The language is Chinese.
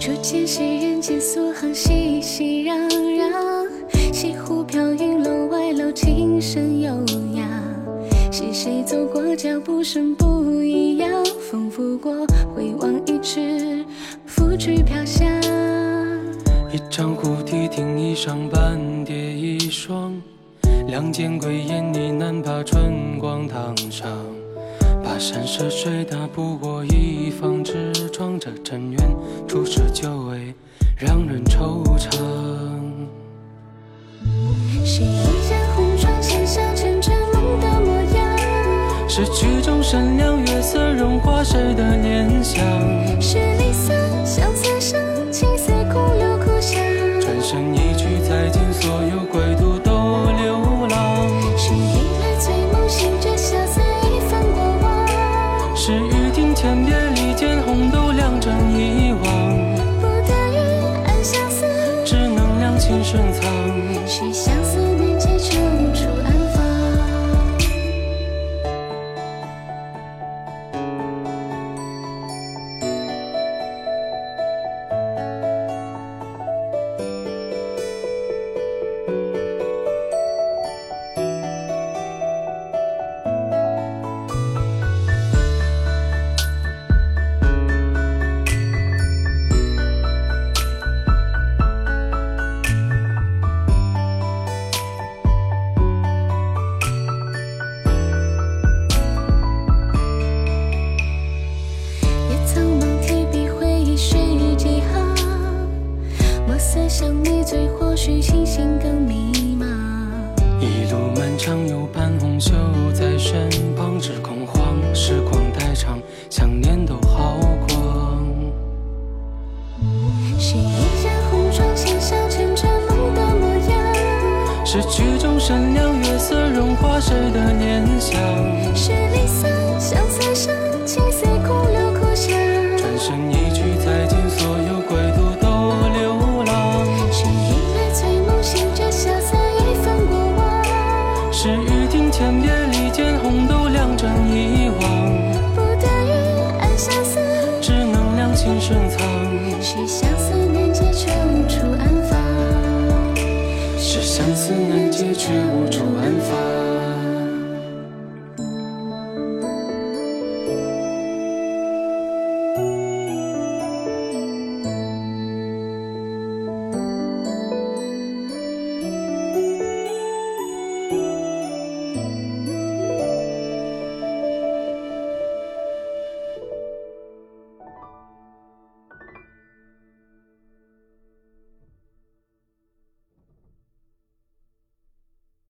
初见时人间苏杭，熙熙攘攘，西湖飘云楼外楼，琴声悠扬。是谁走过脚步声不一样？风拂过，回望一池，拂去飘香。一张胡笛听衣裳，半蝶一双。两间归雁你难，把春光烫伤。跋山涉水打不过一方，只闯这尘缘，初识久违，让人惆怅。谁一见红窗，写下前尘梦的模样。是曲终声凉，月色融化谁的念想？是离雨停天边，离间红豆两枕一望。不得已，暗相思。只能两情深藏。是相思你最或许清醒更迷茫。一路漫长，有半红袖在身旁，只恐慌。时光太长，想念都耗光。是一身红妆，像笑城春梦的模样。是曲终山凉，月色融化谁的念想。是欲停，天边离间，红豆两盏遗忘。不得已暗相思，只能两心深藏。是相思难解，却无处安放。是相思难解，却无处安放。